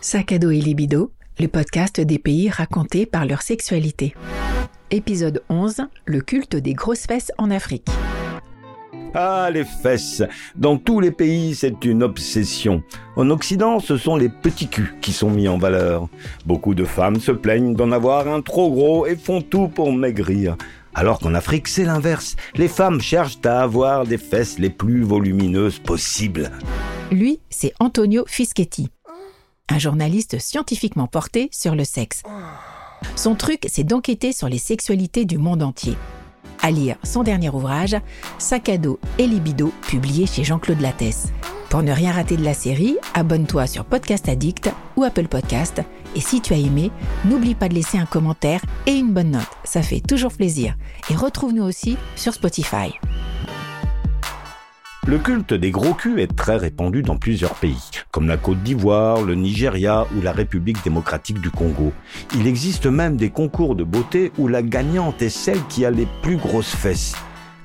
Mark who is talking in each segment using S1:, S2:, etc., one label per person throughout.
S1: Sac à dos et libido, le podcast des pays racontés par leur sexualité. Épisode 11, le culte des grosses fesses en Afrique.
S2: Ah, les fesses Dans tous les pays, c'est une obsession. En Occident, ce sont les petits culs qui sont mis en valeur. Beaucoup de femmes se plaignent d'en avoir un trop gros et font tout pour maigrir. Alors qu'en Afrique, c'est l'inverse. Les femmes cherchent à avoir des fesses les plus volumineuses possibles.
S1: Lui, c'est Antonio Fischetti, un journaliste scientifiquement porté sur le sexe. Son truc, c'est d'enquêter sur les sexualités du monde entier. À lire son dernier ouvrage, Sac à dos et libido, publié chez Jean-Claude Lattès. Pour ne rien rater de la série, abonne-toi sur Podcast Addict ou Apple Podcast. Et si tu as aimé, n'oublie pas de laisser un commentaire et une bonne note. Ça fait toujours plaisir. Et retrouve-nous aussi sur Spotify.
S2: Le culte des gros culs est très répandu dans plusieurs pays, comme la Côte d'Ivoire, le Nigeria ou la République démocratique du Congo. Il existe même des concours de beauté où la gagnante est celle qui a les plus grosses fesses.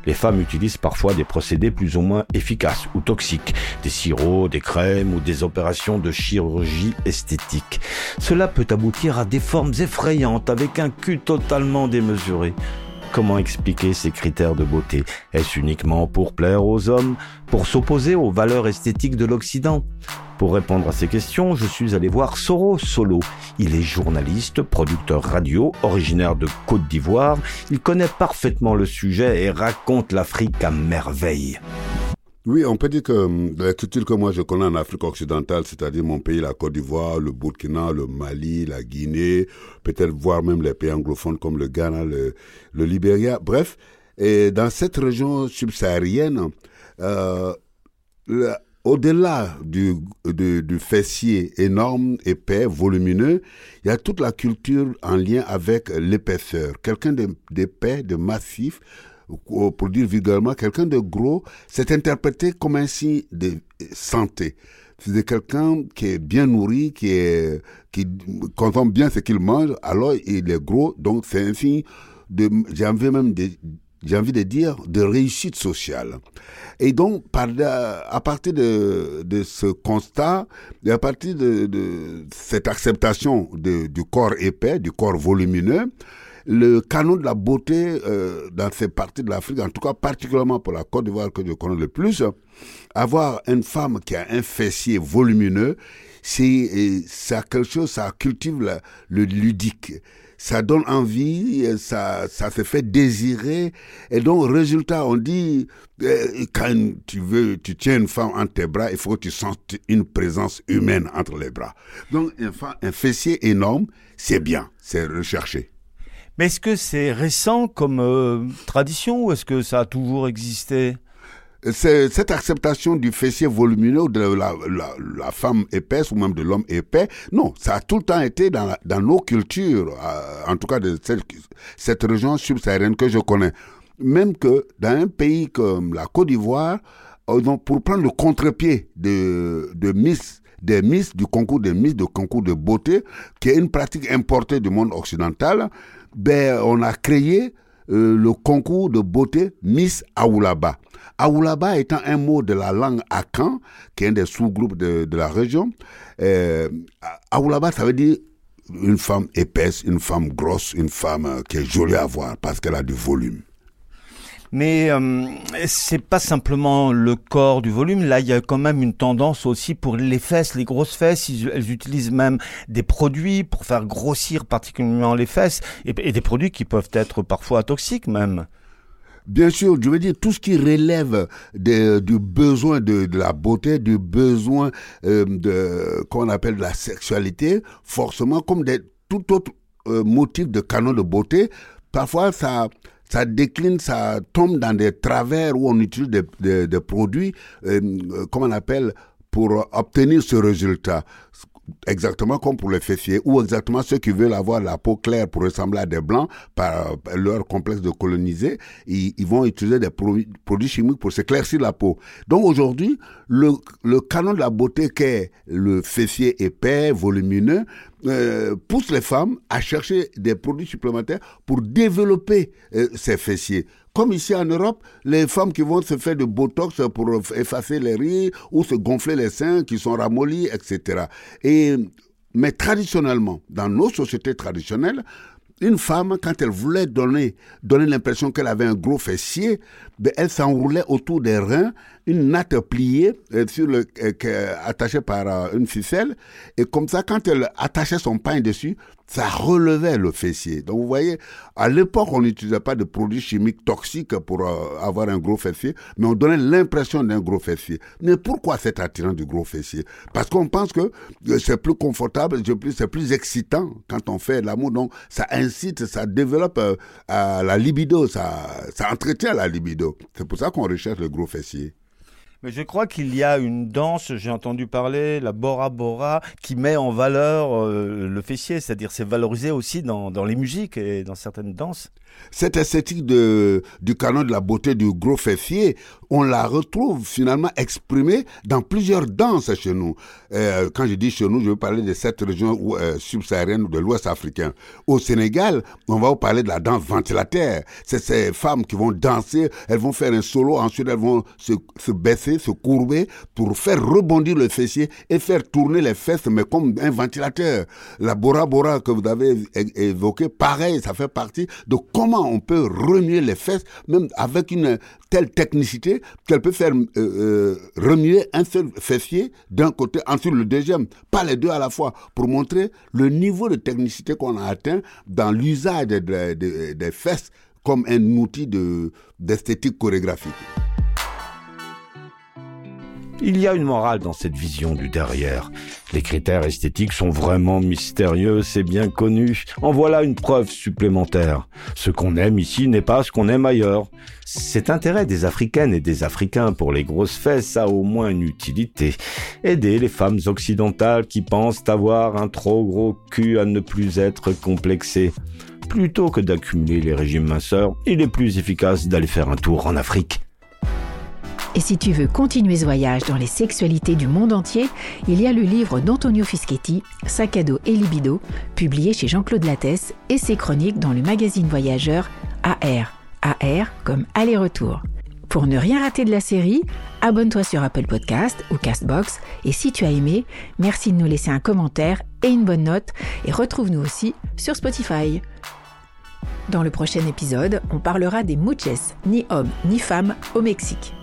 S2: Les femmes utilisent parfois des procédés plus ou moins efficaces ou toxiques, des sirops, des crèmes ou des opérations de chirurgie esthétique. Cela peut aboutir à des formes effrayantes avec un cul totalement démesuré. Comment expliquer ces critères de beauté? Est-ce uniquement pour plaire aux hommes, pour s'opposer aux valeurs esthétiques de l'Occident? Pour répondre à ces questions, je suis allé voir Soro Solo. Il est journaliste, producteur radio, originaire de Côte d'Ivoire. Il connaît parfaitement le sujet et raconte l'Afrique à merveille.
S3: Oui, on peut dire que hum, la culture que moi je connais en Afrique occidentale, c'est-à-dire mon pays, la Côte d'Ivoire, le Burkina, le Mali, la Guinée, peut-être voir même les pays anglophones comme le Ghana, le, le Libéria, bref, et dans cette région subsaharienne, euh, au-delà du, fessier énorme, épais, volumineux, il y a toute la culture en lien avec l'épaisseur. Quelqu'un d'épais, de massif, pour dire vulgairement, quelqu'un de gros, c'est interprété comme un signe de santé. C'est quelqu'un qui est bien nourri, qui consomme bien ce qu'il mange, alors il est gros, donc c'est un signe j'ai envie même de, j'ai envie de dire, de réussite sociale. Et donc, à partir de, ce constat, et à partir de, cette acceptation du corps épais, du corps volumineux, le canon de la beauté euh, dans ces parties de l'Afrique, en tout cas particulièrement pour la Côte d'Ivoire que je connais le plus, avoir une femme qui a un fessier volumineux, c'est ça quelque chose, ça cultive le ludique. Ça donne envie, ça, ça se fait désirer. Et donc, résultat, on dit, euh, quand tu veux, tu tiens une femme entre tes bras, il faut que tu sentes une présence humaine entre les bras. Donc, un fessier énorme, c'est bien, c'est recherché.
S2: Mais est-ce que c'est récent comme euh, tradition ou est-ce que ça a toujours existé?
S3: Cette acceptation du fessier volumineux de la, femme épaisse ou même de l'homme épais, non, ça a tout le temps été dans, nos cultures, euh, en tout cas de cette, région subsaharienne que je connais. Même que dans un pays comme la Côte d'Ivoire, euh, pour prendre le contre-pied de Miss des Miss, du concours des Miss, du concours de beauté, qui est une pratique importée du monde occidental, ben, on a créé euh, le concours de beauté Miss Aoulaba. Aoulaba étant un mot de la langue Akan, qui est un des sous-groupes de, la région. Euh, Aoulaba, ça veut dire une femme épaisse, une femme grosse, une femme euh, qui est jolie à voir parce qu'elle a du volume.
S2: Mais euh, c'est pas simplement le corps du volume. Là, il y a quand même une tendance aussi pour les fesses, les grosses fesses. elles utilisent même des produits pour faire grossir particulièrement les fesses et, des produits qui peuvent être parfois toxiques même.
S3: Bien sûr, je veux dire tout ce qui relève de, du besoin de, de, la beauté, du besoin euh, de qu'on appelle la sexualité, forcément comme des, tout autre euh, motif de canon de beauté, parfois ça ça décline, ça tombe dans des travers où on utilise des, produits, euh, comment on appelle, pour obtenir ce résultat exactement comme pour les fessiers, ou exactement ceux qui veulent avoir la peau claire pour ressembler à des blancs par leur complexe de coloniser, ils, vont utiliser des produits, produits chimiques pour s'éclaircir la peau. Donc aujourd'hui, le, le canon de la beauté qu'est le fessier épais, volumineux, euh, pousse les femmes à chercher des produits supplémentaires pour développer euh, ces fessiers. Comme ici en Europe, les femmes qui vont se faire de botox pour effacer les rides ou se gonfler les seins qui sont ramollis, etc. Et Mais traditionnellement, dans nos sociétés traditionnelles, une femme, quand elle voulait donner, donner l'impression qu'elle avait un gros fessier, ben, elle s'enroulait autour des reins une natte pliée euh, sur le, euh, attachée par euh, une ficelle. Et comme ça, quand elle attachait son pain dessus, ça relevait le fessier. Donc vous voyez, à l'époque, on n'utilisait pas de produits chimiques toxiques pour avoir un gros fessier, mais on donnait l'impression d'un gros fessier. Mais pourquoi cet attirant du gros fessier? Parce qu'on pense que c'est plus confortable, c'est plus excitant quand on fait l'amour. Donc ça incite, ça développe la libido, ça, ça entretient la libido. C'est pour ça qu'on recherche le gros fessier.
S2: Mais je crois qu'il y a une danse, j'ai entendu parler, la Bora Bora, qui met en valeur euh, le fessier, c'est-à-dire c'est valorisé aussi dans, dans, les musiques et dans certaines danses.
S3: Cette esthétique du canon de la beauté du gros fessier, on la retrouve finalement exprimée dans plusieurs danses chez nous. Euh, quand je dis chez nous, je veux parler de cette région euh, subsaharienne de l'Ouest africain. Au Sénégal, on va vous parler de la danse ventilateur. C'est ces femmes qui vont danser, elles vont faire un solo, ensuite elles vont se baisser se courber pour faire rebondir le fessier et faire tourner les fesses, mais comme un ventilateur. La Bora Bora que vous avez évoqué, pareil, ça fait partie de comment on peut remuer les fesses, même avec une telle technicité qu'elle peut faire euh, euh, remuer un seul fessier d'un côté, ensuite le deuxième, pas les deux à la fois, pour montrer le niveau de technicité qu'on a atteint dans l'usage des fesses comme un outil d'esthétique chorégraphique.
S2: Il y a une morale dans cette vision du derrière. Les critères esthétiques sont vraiment mystérieux, c'est bien connu. En voilà une preuve supplémentaire. Ce qu'on aime ici n'est pas ce qu'on aime ailleurs. Cet intérêt des Africaines et des Africains pour les grosses fesses a au moins une utilité. Aider les femmes occidentales qui pensent avoir un trop gros cul à ne plus être complexées. Plutôt que d'accumuler les régimes minceurs, il est plus efficace d'aller faire un tour en Afrique.
S1: Et si tu veux continuer ce voyage dans les sexualités du monde entier, il y a le livre d'Antonio Fischetti, Sac et libido, publié chez Jean-Claude Lattès, et ses chroniques dans le magazine voyageur AR. AR comme aller-retour. Pour ne rien rater de la série, abonne-toi sur Apple Podcast ou Castbox et si tu as aimé, merci de nous laisser un commentaire et une bonne note et retrouve-nous aussi sur Spotify. Dans le prochain épisode, on parlera des muches, ni hommes ni femmes, au Mexique.